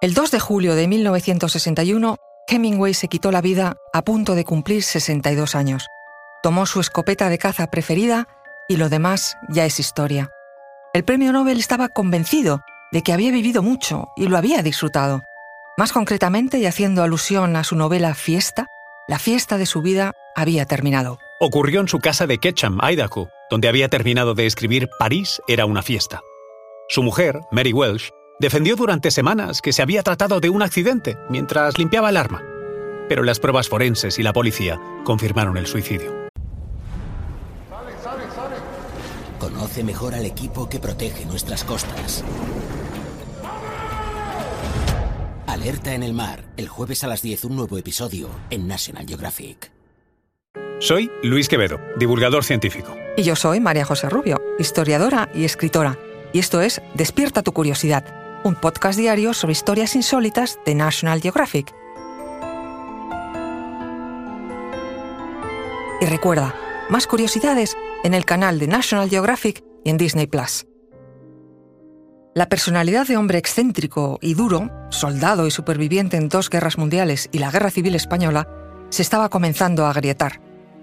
El 2 de julio de 1961, Hemingway se quitó la vida a punto de cumplir 62 años. Tomó su escopeta de caza preferida y lo demás ya es historia. El premio Nobel estaba convencido de que había vivido mucho y lo había disfrutado. Más concretamente, y haciendo alusión a su novela Fiesta, la fiesta de su vida había terminado. Ocurrió en su casa de Ketchum, Idaho, donde había terminado de escribir París era una fiesta. Su mujer, Mary Welsh, defendió durante semanas que se había tratado de un accidente mientras limpiaba el arma. Pero las pruebas forenses y la policía confirmaron el suicidio. Conoce mejor al equipo que protege nuestras costas. Alerta en el mar, el jueves a las 10 un nuevo episodio en National Geographic. Soy Luis Quevedo, divulgador científico. Y yo soy María José Rubio, historiadora y escritora. Y esto es Despierta tu curiosidad, un podcast diario sobre historias insólitas de National Geographic. Y recuerda, más curiosidades en el canal de National Geographic y en Disney Plus. La personalidad de hombre excéntrico y duro, soldado y superviviente en dos guerras mundiales y la Guerra Civil Española, se estaba comenzando a agrietar.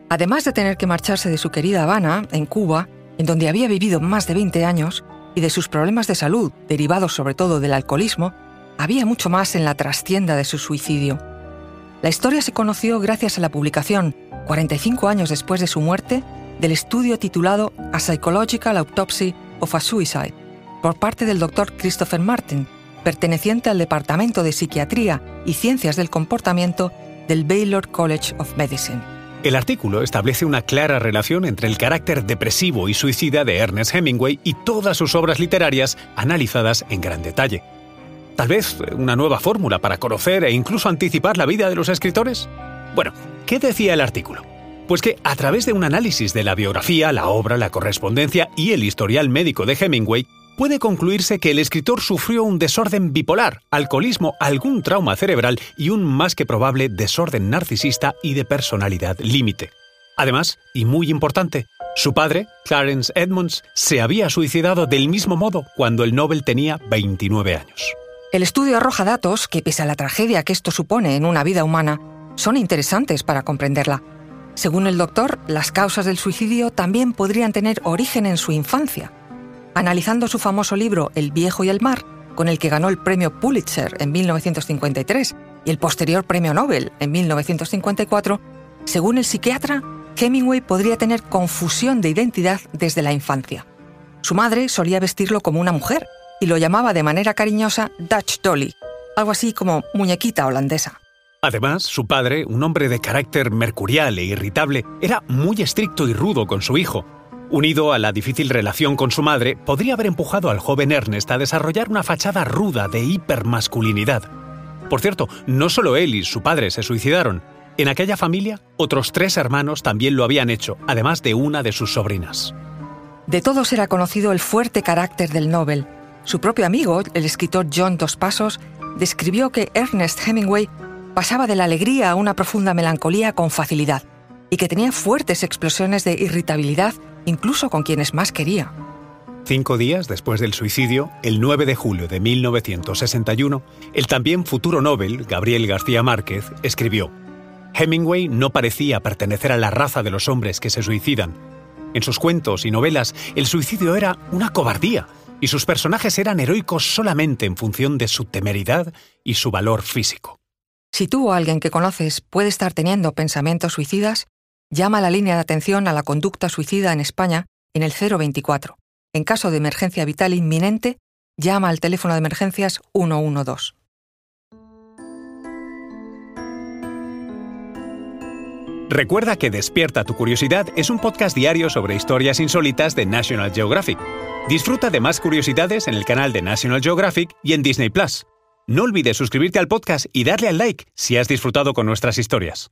Además de tener que marcharse de su querida Habana, en Cuba, en donde había vivido más de 20 años, y de sus problemas de salud, derivados sobre todo del alcoholismo, había mucho más en la trastienda de su suicidio. La historia se conoció gracias a la publicación, 45 años después de su muerte, del estudio titulado A Psychological Autopsy of a Suicide, por parte del doctor Christopher Martin, perteneciente al Departamento de Psiquiatría y Ciencias del Comportamiento del Baylor College of Medicine. El artículo establece una clara relación entre el carácter depresivo y suicida de Ernest Hemingway y todas sus obras literarias analizadas en gran detalle. Tal vez una nueva fórmula para conocer e incluso anticipar la vida de los escritores. Bueno, ¿qué decía el artículo? Pues que a través de un análisis de la biografía, la obra, la correspondencia y el historial médico de Hemingway, puede concluirse que el escritor sufrió un desorden bipolar, alcoholismo, algún trauma cerebral y un más que probable desorden narcisista y de personalidad límite. Además, y muy importante, su padre, Clarence Edmonds, se había suicidado del mismo modo cuando el Nobel tenía 29 años. El estudio arroja datos que, pese a la tragedia que esto supone en una vida humana, son interesantes para comprenderla. Según el doctor, las causas del suicidio también podrían tener origen en su infancia analizando su famoso libro El viejo y el mar, con el que ganó el premio Pulitzer en 1953 y el posterior premio Nobel en 1954, según el psiquiatra, Hemingway podría tener confusión de identidad desde la infancia. Su madre solía vestirlo como una mujer y lo llamaba de manera cariñosa Dutch Dolly, algo así como muñequita holandesa. Además, su padre, un hombre de carácter mercurial e irritable, era muy estricto y rudo con su hijo, unido a la difícil relación con su madre, podría haber empujado al joven Ernest a desarrollar una fachada ruda de hipermasculinidad. Por cierto, no solo él y su padre se suicidaron. En aquella familia, otros tres hermanos también lo habían hecho, además de una de sus sobrinas. De todos era conocido el fuerte carácter del Nobel. Su propio amigo, el escritor John Dos Pasos, describió que Ernest Hemingway pasaba de la alegría a una profunda melancolía con facilidad y que tenía fuertes explosiones de irritabilidad incluso con quienes más quería. Cinco días después del suicidio, el 9 de julio de 1961, el también futuro Nobel, Gabriel García Márquez, escribió, Hemingway no parecía pertenecer a la raza de los hombres que se suicidan. En sus cuentos y novelas, el suicidio era una cobardía, y sus personajes eran heroicos solamente en función de su temeridad y su valor físico. Si tú o alguien que conoces puede estar teniendo pensamientos suicidas, llama la línea de atención a la conducta suicida en España en el 024. En caso de emergencia vital inminente, llama al teléfono de emergencias 112. Recuerda que Despierta tu Curiosidad es un podcast diario sobre historias insólitas de National Geographic. Disfruta de más curiosidades en el canal de National Geographic y en Disney Plus. No olvides suscribirte al podcast y darle al like si has disfrutado con nuestras historias.